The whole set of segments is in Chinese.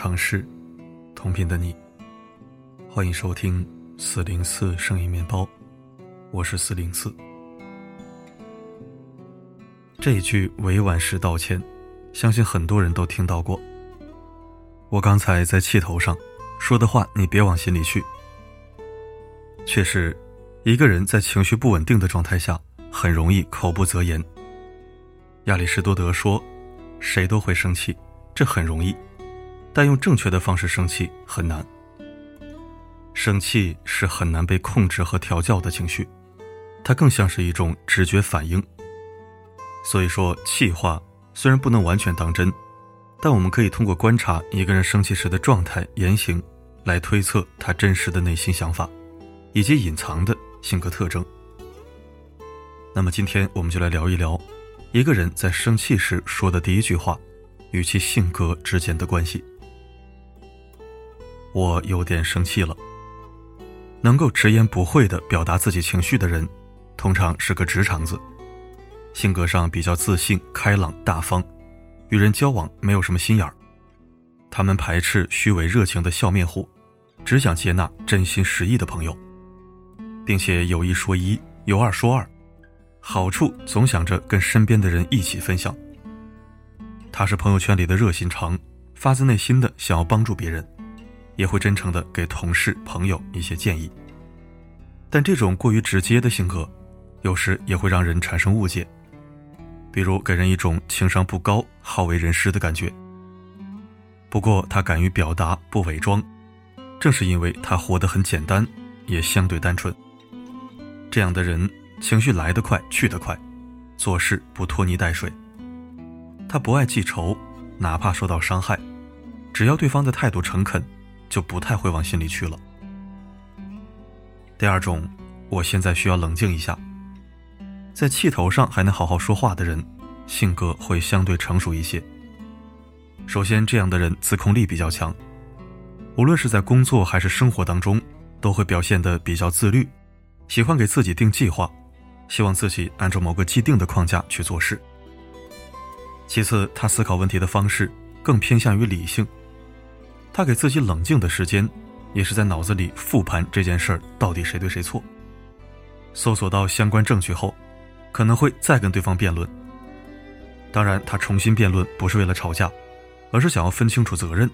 尝试，同频的你。欢迎收听四零四声音面包，我是四零四。这一句委婉式道歉，相信很多人都听到过。我刚才在气头上说的话，你别往心里去。确实，一个人在情绪不稳定的状态下，很容易口不择言。亚里士多德说：“谁都会生气，这很容易，但用正确的方式生气很难。生气是很难被控制和调教的情绪，它更像是一种直觉反应。所以说，气话虽然不能完全当真，但我们可以通过观察一个人生气时的状态、言行，来推测他真实的内心想法，以及隐藏的性格特征。那么，今天我们就来聊一聊。一个人在生气时说的第一句话，与其性格之间的关系。我有点生气了。能够直言不讳的表达自己情绪的人，通常是个直肠子，性格上比较自信、开朗、大方，与人交往没有什么心眼儿。他们排斥虚伪热情的笑面虎，只想接纳真心实意的朋友，并且有一说一，有二说二。好处总想着跟身边的人一起分享。他是朋友圈里的热心肠，发自内心的想要帮助别人，也会真诚的给同事朋友一些建议。但这种过于直接的性格，有时也会让人产生误解，比如给人一种情商不高、好为人师的感觉。不过他敢于表达，不伪装，正是因为他活得很简单，也相对单纯。这样的人。情绪来得快，去得快，做事不拖泥带水。他不爱记仇，哪怕受到伤害，只要对方的态度诚恳，就不太会往心里去了。第二种，我现在需要冷静一下。在气头上还能好好说话的人，性格会相对成熟一些。首先，这样的人自控力比较强，无论是在工作还是生活当中，都会表现得比较自律，喜欢给自己定计划。希望自己按照某个既定的框架去做事。其次，他思考问题的方式更偏向于理性，他给自己冷静的时间，也是在脑子里复盘这件事儿到底谁对谁错。搜索到相关证据后，可能会再跟对方辩论。当然，他重新辩论不是为了吵架，而是想要分清楚责任，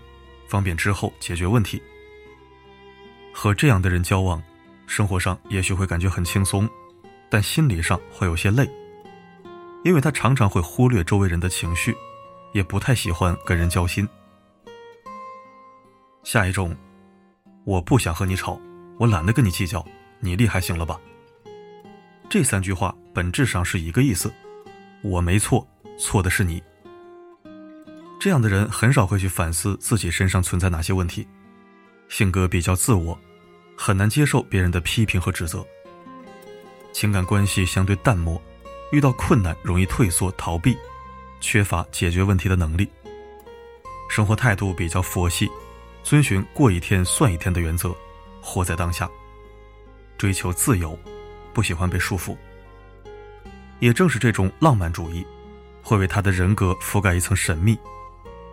方便之后解决问题。和这样的人交往，生活上也许会感觉很轻松。但心理上会有些累，因为他常常会忽略周围人的情绪，也不太喜欢跟人交心。下一种，我不想和你吵，我懒得跟你计较，你厉害行了吧？这三句话本质上是一个意思，我没错，错的是你。这样的人很少会去反思自己身上存在哪些问题，性格比较自我，很难接受别人的批评和指责。情感关系相对淡漠，遇到困难容易退缩逃避，缺乏解决问题的能力。生活态度比较佛系，遵循过一天算一天的原则，活在当下，追求自由，不喜欢被束缚。也正是这种浪漫主义，会为他的人格覆盖一层神秘，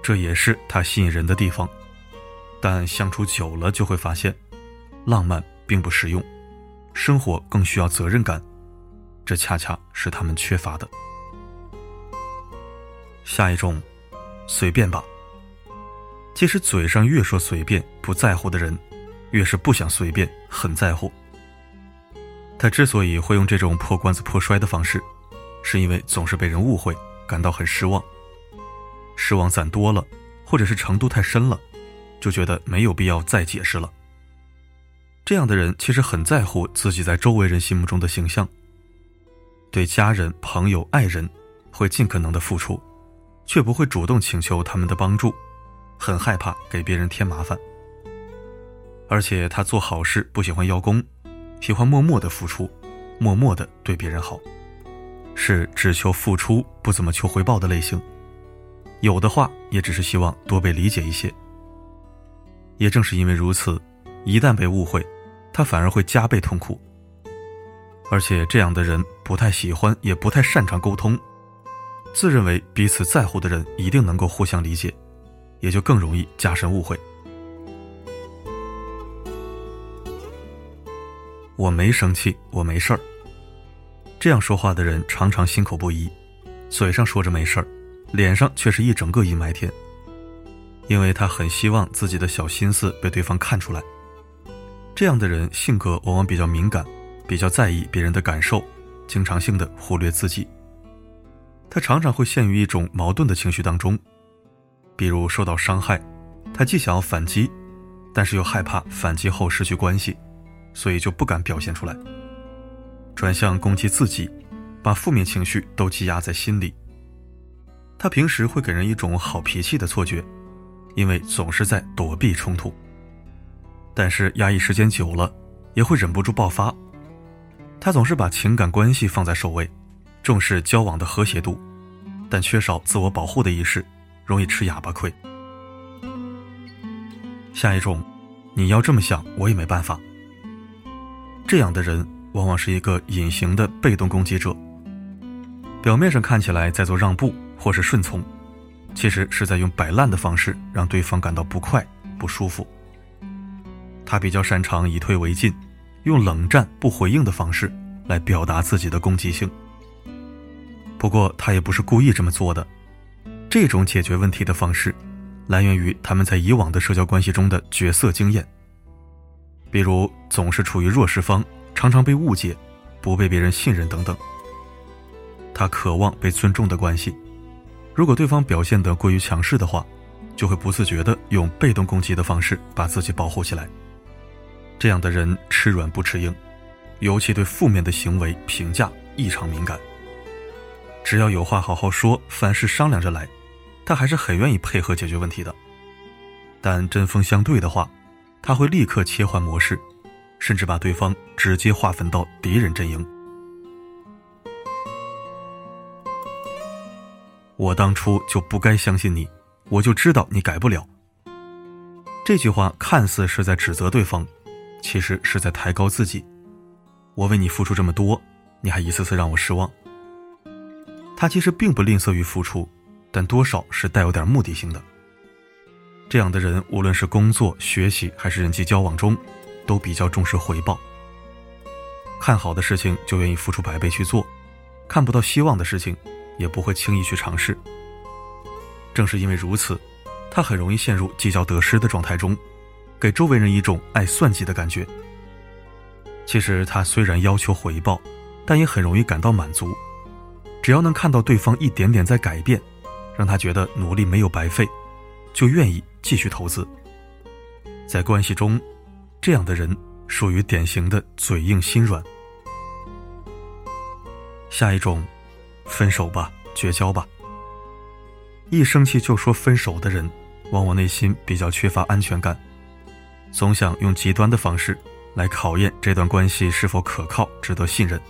这也是他吸引人的地方。但相处久了就会发现，浪漫并不实用。生活更需要责任感，这恰恰是他们缺乏的。下一种，随便吧。其实嘴上越说随便不在乎的人，越是不想随便很在乎。他之所以会用这种破罐子破摔的方式，是因为总是被人误会，感到很失望。失望攒多了，或者是程度太深了，就觉得没有必要再解释了。这样的人其实很在乎自己在周围人心目中的形象，对家人、朋友、爱人会尽可能的付出，却不会主动请求他们的帮助，很害怕给别人添麻烦。而且他做好事不喜欢邀功，喜欢默默的付出，默默的对别人好，是只求付出不怎么求回报的类型。有的话也只是希望多被理解一些。也正是因为如此。一旦被误会，他反而会加倍痛苦。而且这样的人不太喜欢，也不太擅长沟通，自认为彼此在乎的人一定能够互相理解，也就更容易加深误会。我没生气，我没事儿。这样说话的人常常心口不一，嘴上说着没事儿，脸上却是一整个阴霾天。因为他很希望自己的小心思被对方看出来。这样的人性格往往比较敏感，比较在意别人的感受，经常性的忽略自己。他常常会陷于一种矛盾的情绪当中，比如受到伤害，他既想要反击，但是又害怕反击后失去关系，所以就不敢表现出来，转向攻击自己，把负面情绪都积压在心里。他平时会给人一种好脾气的错觉，因为总是在躲避冲突。但是压抑时间久了，也会忍不住爆发。他总是把情感关系放在首位。重视交往的和谐度，但缺少自我保护的意识，容易吃哑巴亏。下一种，你要这么想，我也没办法。这样的人往往是一个隐形的被动攻击者，表面上看起来在做让步或是顺从，其实是在用摆烂的方式让对方感到不快不舒服。他比较擅长以退为进，用冷战不回应的方式来表达自己的攻击性。不过他也不是故意这么做的，这种解决问题的方式，来源于他们在以往的社交关系中的角色经验。比如总是处于弱势方，常常被误解，不被别人信任等等。他渴望被尊重的关系，如果对方表现得过于强势的话，就会不自觉地用被动攻击的方式把自己保护起来。这样的人吃软不吃硬，尤其对负面的行为评价异常敏感。只要有话好好说，凡事商量着来，他还是很愿意配合解决问题的。但针锋相对的话，他会立刻切换模式，甚至把对方直接划分到敌人阵营。我当初就不该相信你，我就知道你改不了。这句话看似是在指责对方，其实是在抬高自己。我为你付出这么多，你还一次次让我失望。他其实并不吝啬于付出，但多少是带有点目的性的。这样的人，无论是工作、学习还是人际交往中，都比较重视回报。看好的事情就愿意付出百倍去做，看不到希望的事情，也不会轻易去尝试。正是因为如此，他很容易陷入计较得失的状态中，给周围人一种爱算计的感觉。其实他虽然要求回报，但也很容易感到满足。只要能看到对方一点点在改变，让他觉得努力没有白费，就愿意继续投资。在关系中，这样的人属于典型的嘴硬心软。下一种，分手吧，绝交吧。一生气就说分手的人，往往内心比较缺乏安全感，总想用极端的方式来考验这段关系是否可靠、值得信任。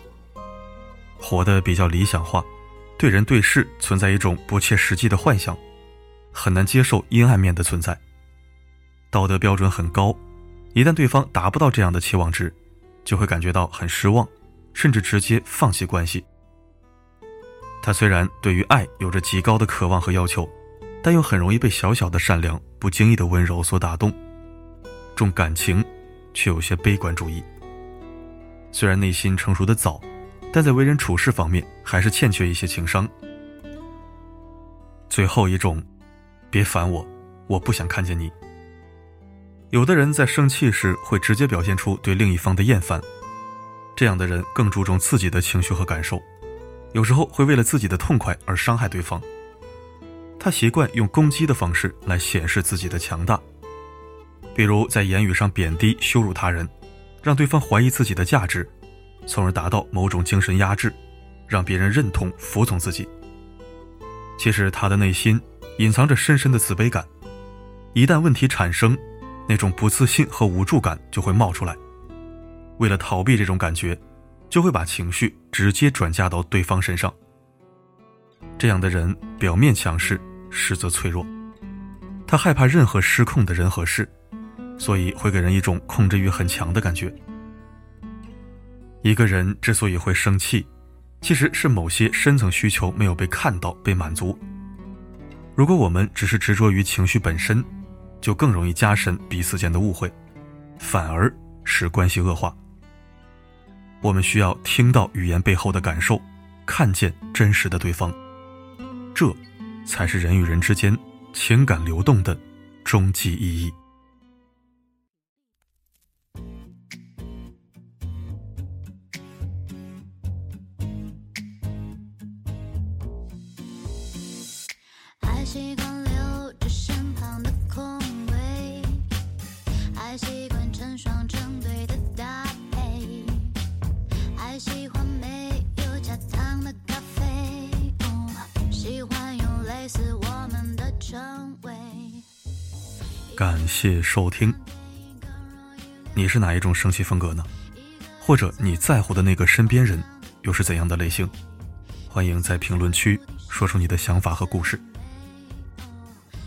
活得比较理想化，对人对事存在一种不切实际的幻想，很难接受阴暗面的存在。道德标准很高，一旦对方达不到这样的期望值，就会感觉到很失望，甚至直接放弃关系。他虽然对于爱有着极高的渴望和要求，但又很容易被小小的善良、不经意的温柔所打动，重感情，却有些悲观主义。虽然内心成熟的早。但在为人处事方面，还是欠缺一些情商。最后一种，别烦我，我不想看见你。有的人在生气时会直接表现出对另一方的厌烦，这样的人更注重自己的情绪和感受，有时候会为了自己的痛快而伤害对方。他习惯用攻击的方式来显示自己的强大，比如在言语上贬低、羞辱他人，让对方怀疑自己的价值。从而达到某种精神压制，让别人认同、服从自己。其实他的内心隐藏着深深的自卑感，一旦问题产生，那种不自信和无助感就会冒出来。为了逃避这种感觉，就会把情绪直接转嫁到对方身上。这样的人表面强势，实则脆弱。他害怕任何失控的人和事，所以会给人一种控制欲很强的感觉。一个人之所以会生气，其实是某些深层需求没有被看到、被满足。如果我们只是执着于情绪本身，就更容易加深彼此间的误会，反而使关系恶化。我们需要听到语言背后的感受，看见真实的对方，这才是人与人之间情感流动的终极意义。习惯留着身旁的空位，还习惯成双成对的搭配，还喜欢没有加糖的咖啡，喜欢用类似我们的称谓。感谢收听。你是哪一种生气风格呢？或者你在乎的那个身边人又是怎样的类型？欢迎在评论区说出你的想法和故事。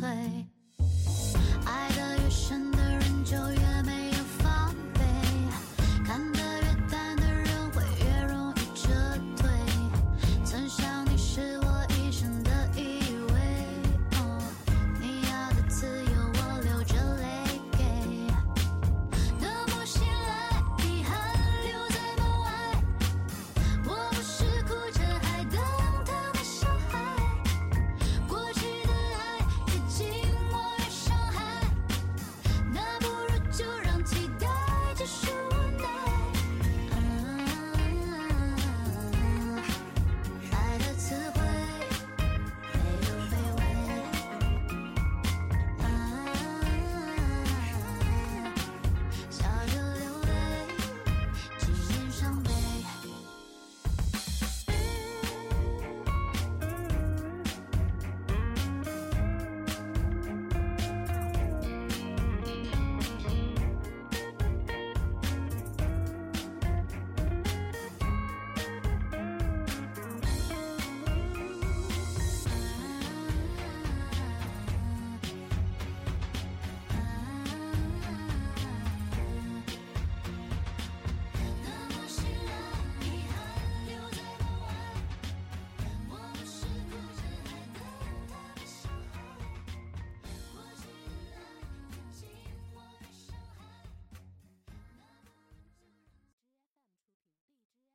美，